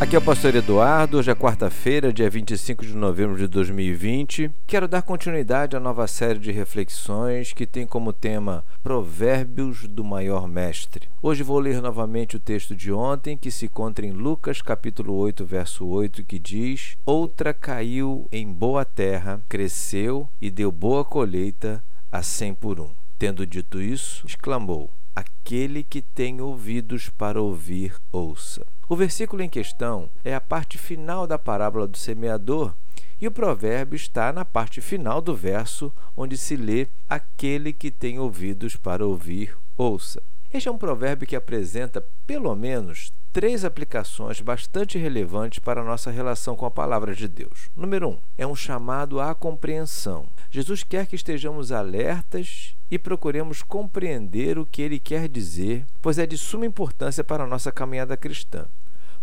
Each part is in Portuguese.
Aqui é o pastor Eduardo, hoje é quarta-feira, dia 25 de novembro de 2020. Quero dar continuidade à nova série de reflexões que tem como tema Provérbios do Maior Mestre. Hoje vou ler novamente o texto de ontem, que se encontra em Lucas capítulo 8, verso 8, que diz: Outra caiu em boa terra, cresceu e deu boa colheita a cem por um. Tendo dito isso, exclamou: Aquele que tem ouvidos para ouvir, ouça. O versículo em questão é a parte final da parábola do semeador e o provérbio está na parte final do verso, onde se lê: Aquele que tem ouvidos para ouvir, ouça. Este é um provérbio que apresenta pelo menos três aplicações bastante relevantes para a nossa relação com a palavra de Deus. Número um, é um chamado à compreensão. Jesus quer que estejamos alertas e procuremos compreender o que ele quer dizer, pois é de suma importância para a nossa caminhada cristã.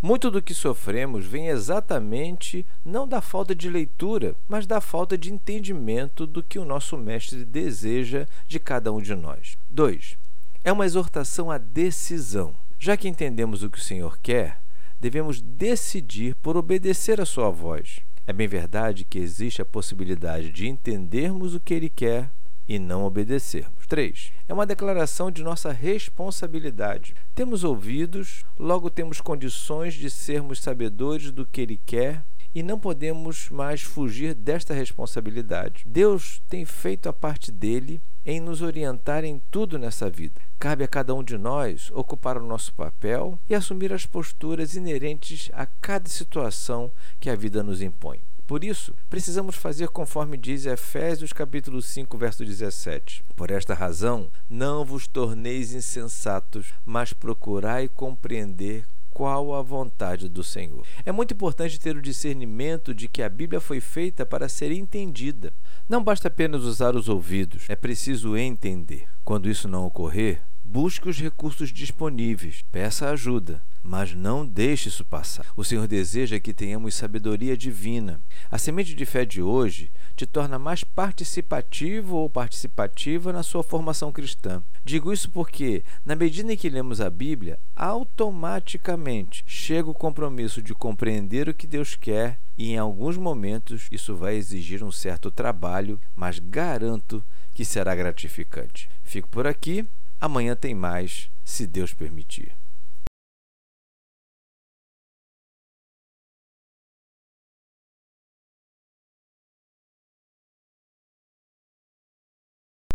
Muito do que sofremos vem exatamente não da falta de leitura, mas da falta de entendimento do que o nosso Mestre deseja de cada um de nós. 2. É uma exortação à decisão. Já que entendemos o que o Senhor quer, devemos decidir por obedecer a Sua voz. É bem verdade que existe a possibilidade de entendermos o que Ele quer e não obedecermos. 3. É uma declaração de nossa responsabilidade. Temos ouvidos, logo temos condições de sermos sabedores do que Ele quer e não podemos mais fugir desta responsabilidade. Deus tem feito a parte dele em nos orientar em tudo nessa vida. Cabe a cada um de nós ocupar o nosso papel e assumir as posturas inerentes a cada situação que a vida nos impõe. Por isso, precisamos fazer conforme diz Efésios capítulo 5, verso 17. Por esta razão, não vos torneis insensatos, mas procurai compreender qual a vontade do Senhor. É muito importante ter o discernimento de que a Bíblia foi feita para ser entendida. Não basta apenas usar os ouvidos, é preciso entender. Quando isso não ocorrer, busque os recursos disponíveis, peça ajuda, mas não deixe isso passar. O Senhor deseja que tenhamos sabedoria divina. A semente de fé de hoje te torna mais participativo ou participativa na sua formação cristã. Digo isso porque, na medida em que lemos a Bíblia, automaticamente chega o compromisso de compreender o que Deus quer e, em alguns momentos, isso vai exigir um certo trabalho, mas garanto que será gratificante. Fico por aqui. Amanhã tem mais, se Deus permitir.